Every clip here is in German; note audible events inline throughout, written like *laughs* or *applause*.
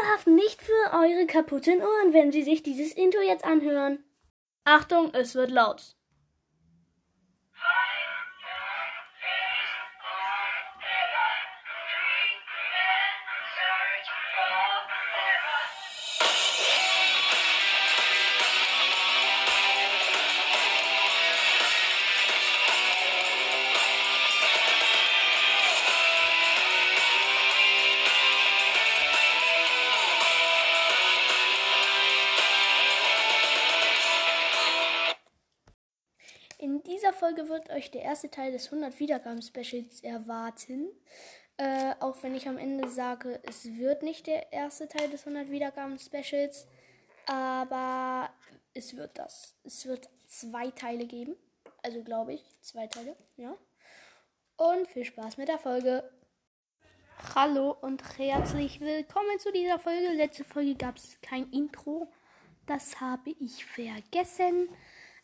Wir haften nicht für eure kaputten Ohren, wenn Sie sich dieses Intro jetzt anhören. Achtung, es wird laut. Dieser Folge wird euch der erste Teil des 100 Wiedergaben-Specials erwarten. Äh, auch wenn ich am Ende sage, es wird nicht der erste Teil des 100 Wiedergaben-Specials, aber es wird das. Es wird zwei Teile geben. Also glaube ich, zwei Teile, ja. Und viel Spaß mit der Folge. Hallo und herzlich willkommen zu dieser Folge. Letzte Folge gab es kein Intro. Das habe ich vergessen.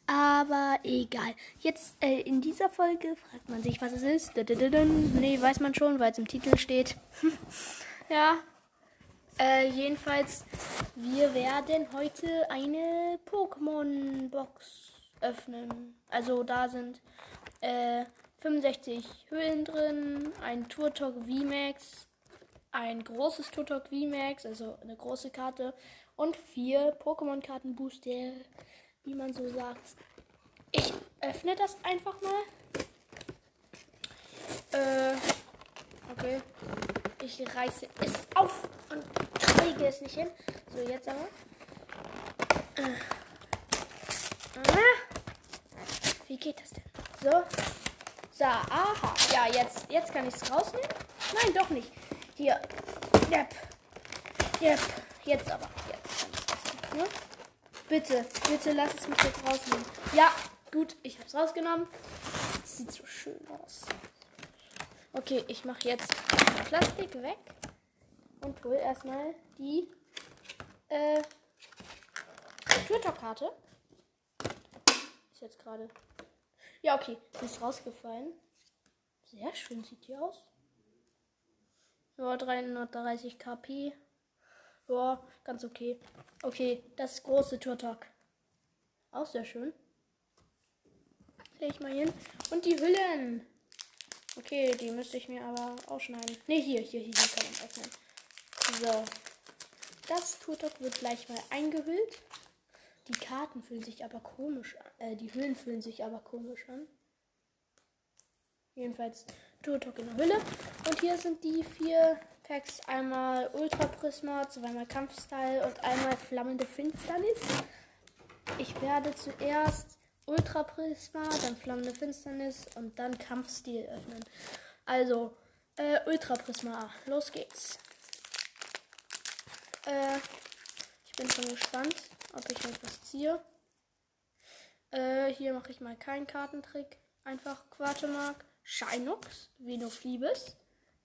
Aber egal. Jetzt äh, in dieser Folge fragt man sich, was es ist. Nee, weiß man schon, weil es im Titel steht. *laughs* ja. Äh, jedenfalls, wir werden heute eine Pokémon-Box öffnen. Also da sind äh, 65 Höhlen drin, ein Turtok VMAX, ein großes Turtok VMAX, also eine große Karte und vier Pokémon-Karten-Booster wie man so sagt. Ich öffne das einfach mal. Äh, okay. Ich reiße es auf und kriege es nicht hin. So, jetzt aber. Äh. Wie geht das denn? So. So, aha. Ja, jetzt, jetzt kann ich es rausnehmen. Nein, doch nicht. Hier. Yep. Yep. Jetzt aber. Jetzt kann ich es rausnehmen. Bitte, bitte lass es mich jetzt rausnehmen. Ja, gut, ich habe es rausgenommen. Sieht so schön aus. Okay, ich mache jetzt Plastik weg und hole erstmal die äh, Twitter-Karte. Ist jetzt gerade. Ja, okay, die ist rausgefallen. Sehr schön sieht die aus. Ja, 330 KP. Ja, ganz okay. Okay, das große Turtok. Auch sehr schön. Lege ich mal hin. Und die Hüllen. Okay, die müsste ich mir aber ausschneiden. Ne, hier, hier, hier, hier kann man öffnen. So. Das Turtok wird gleich mal eingehüllt. Die Karten fühlen sich aber komisch an. Äh, die Hüllen fühlen sich aber komisch an. Jedenfalls Turtok in der Hülle. Und hier sind die vier Packs. Einmal Ultra Prisma, zweimal Kampfstyle und einmal Flammende Finsternis. Ich werde zuerst Ultra Prisma, dann Flammende Finsternis und dann Kampfstil öffnen. Also, äh, Ultra Prisma. Los geht's. Äh, ich bin schon gespannt, ob ich etwas ziehe. Äh, hier mache ich mal keinen Kartentrick. Einfach Quatemark, Shinox, Venoflibes,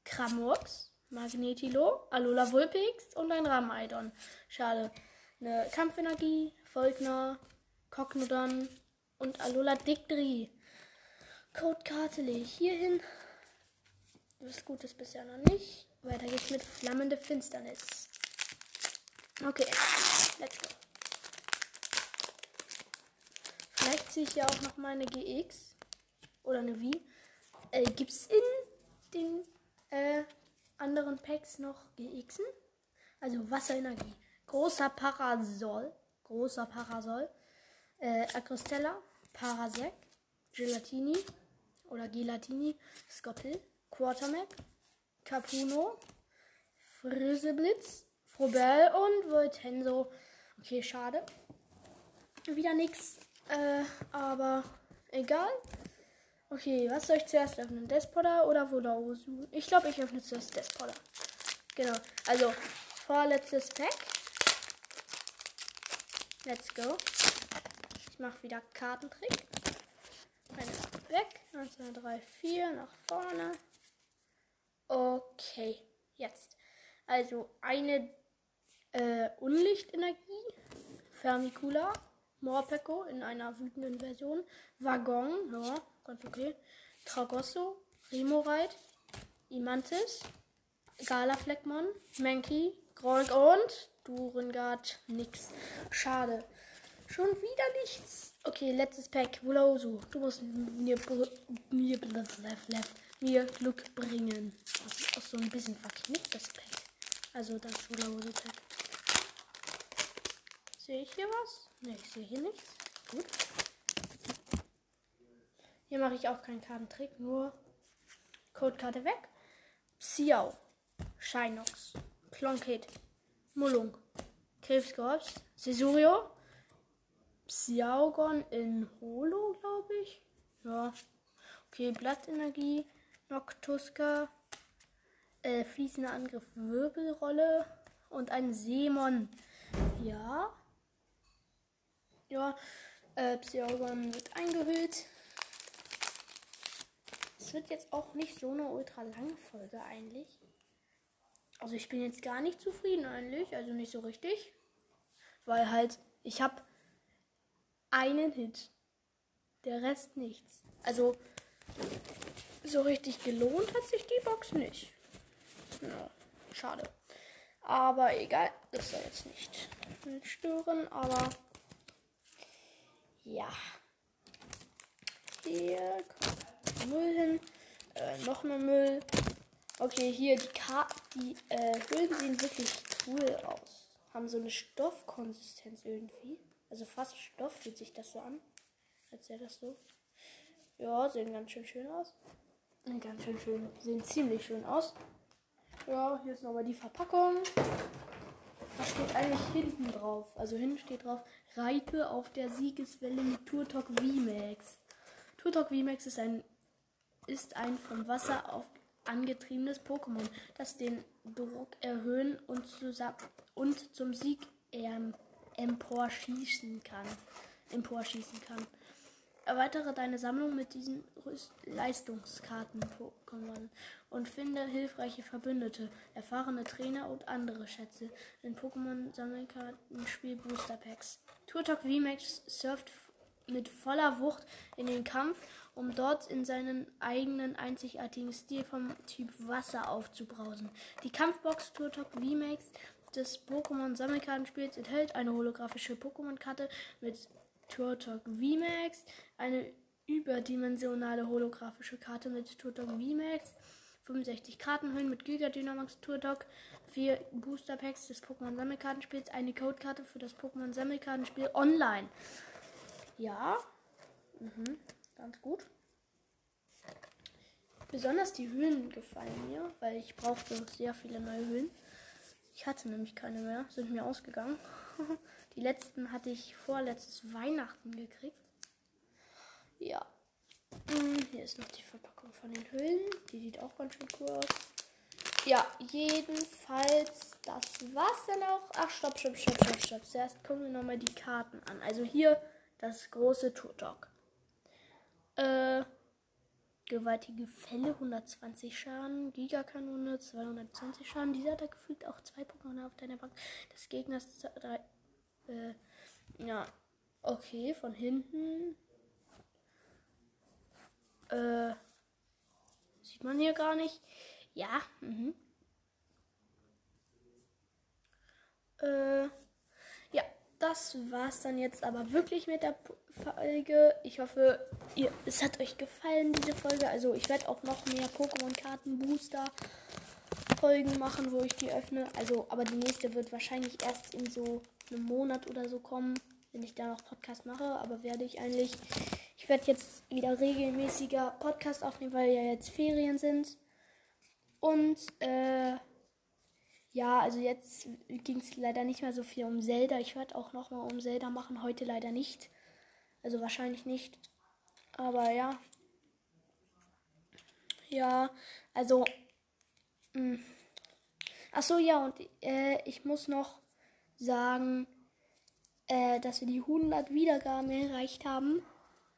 Kramox, Magnetilo, Alola Vulpix und ein Rameidon. Schade. Eine Kampfenergie, Volkner, Cognodon und Alola Dictri. Codekarte lege ich hier hin. Was Gutes bisher noch nicht. Weiter geht's mit Flammende Finsternis. Okay, let's go. Vielleicht ziehe ich ja auch noch mal eine GX oder eine V. Äh, gibt's in den äh, anderen Packs noch GXen. Also Wasserenergie. Großer Parasol. Großer Parasol. Äh, Agrostella. Parasec. Gelatini. Oder Gelatini. Skottel. Quartermac. Capuno. Friseblitz. Frobel und Voltenso. Okay, schade. Wieder nichts. Äh, aber egal. Okay, was soll ich zuerst öffnen? Despoda oder Volaosu? Ich glaube, ich öffne zuerst Despoda. Genau. Also, vorletztes Pack. Let's go. Ich mache wieder Kartentrick. Eine weg. 1, 2, 3, 4. Nach vorne. Okay. Jetzt. Also, eine äh, Unlichtenergie. Fermicula. Morpeko in einer wütenden Version. Waggon. Ja ganz okay. Tragosso, Remorite, Imantis, Galafleckmon, Mankey, Gronk und Durengard. Nix. Schade. Schon wieder nichts. Okay, letztes Pack. Wolosu. Du musst mir, mir, mir Glück bringen. Das ist auch so ein bisschen verknicktes Pack. Also das Wolosu Pack. Sehe ich hier was? Ne, ich sehe hier nichts. Gut. Hier mache ich auch keinen Kartentrick, nur Codekarte weg. Xiao, Shinox, Clonkate, Mullung, Krebskorps, Cesurio, Xiaogon in Holo, glaube ich. Ja. Okay, Blattenergie, Noctuska, äh, fließender Angriff, Wirbelrolle und ein Seemon. Ja. Ja, äh, Psyogon wird eingehüllt. Es wird jetzt auch nicht so eine ultra lange Folge eigentlich. Also ich bin jetzt gar nicht zufrieden eigentlich, also nicht so richtig. Weil halt, ich habe einen Hit. Der Rest nichts. Also so richtig gelohnt hat sich die Box nicht. Ja, schade. Aber egal, das soll jetzt nicht stören, aber ja. Hier kommt Müll hin. Äh, noch mehr Müll. Okay, hier die Karten, die äh, Hüllen sehen wirklich cool aus. Haben so eine Stoffkonsistenz irgendwie. Also fast Stoff fühlt sich das so an. Als wäre das so. Ja, sehen ganz schön schön aus. Ganz schön schön. Sehen ziemlich schön aus. Ja, hier ist nochmal die Verpackung. Was steht eigentlich hinten drauf? Also hinten steht drauf, reite auf der Siegeswelle mit Turtok VMAX. Turtok VMAX ist ein, ist ein von Wasser auf angetriebenes Pokémon, das den Druck erhöhen und, und zum Sieg ähm, emporschießen kann. Emporschießen kann. Erweitere deine Sammlung mit diesen Leistungskarten-Pokémon und finde hilfreiche Verbündete, erfahrene Trainer und andere Schätze in Pokémon-Sammelkartenspiel Booster Packs. Turtok VMAX surft mit voller Wucht in den Kampf, um dort in seinen eigenen einzigartigen Stil vom Typ Wasser aufzubrausen. Die Kampfbox Turtok VMAX des Pokémon-Sammelkartenspiels enthält eine holographische Pokémon-Karte mit Turtok VMAX, eine überdimensionale holographische Karte mit Turtok VMAX, 65 Kartenhüllen mit Giga Dynamax Turtok, 4 Booster Packs des Pokémon Sammelkartenspiels, eine Codekarte für das Pokémon Sammelkartenspiel online. Ja, mhm. Ganz gut. Besonders die Höhlen gefallen mir, weil ich brauchte sehr viele neue Höhlen. Ich hatte nämlich keine mehr, sind mir ausgegangen. *laughs* Die letzten hatte ich vorletztes Weihnachten gekriegt. Ja. Hm, hier ist noch die Verpackung von den Hüllen. Die sieht auch ganz schön cool aus. Ja, jedenfalls, das war's dann auch. Ach, stopp, stopp, stopp, stopp, stopp. Zuerst gucken wir nochmal die Karten an. Also hier das große Turtok. Äh, gewaltige Fälle, 120 Schaden. Gigakanone, 220 Schaden. Dieser hat da gefühlt auch zwei Pokémon auf deiner Bank. Das Gegners drei, äh, ja, okay, von hinten. Äh, sieht man hier gar nicht. Ja, mhm. Äh, das war's dann jetzt aber wirklich mit der Folge. Ich hoffe, ihr, es hat euch gefallen, diese Folge. Also ich werde auch noch mehr Pokémon-Karten-Booster Folgen machen, wo ich die öffne. Also, aber die nächste wird wahrscheinlich erst in so einem Monat oder so kommen, wenn ich da noch Podcast mache. Aber werde ich eigentlich. Ich werde jetzt wieder regelmäßiger Podcast aufnehmen, weil ja jetzt Ferien sind. Und äh, ja, also jetzt ging es leider nicht mehr so viel um Zelda. Ich werde auch noch mal um Zelda machen. Heute leider nicht. Also wahrscheinlich nicht. Aber ja. Ja, also. Mh. Hm. Ach so, ja, und äh, ich muss noch sagen, äh, dass wir die 100 Wiedergaben erreicht haben.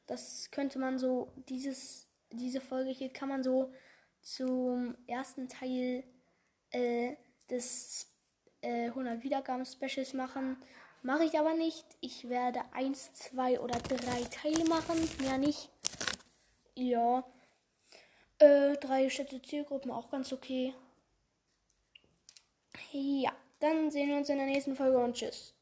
Das könnte man so, dieses, diese Folge hier kann man so zum ersten Teil äh, des äh, 100 Wiedergaben Specials machen. Mache ich aber nicht. Ich werde 1, 2 oder 3 Teile machen. Mehr nicht. Ja. Äh, drei geschätzte Zielgruppen auch ganz okay. Ja. Dann sehen wir uns in der nächsten Folge und tschüss.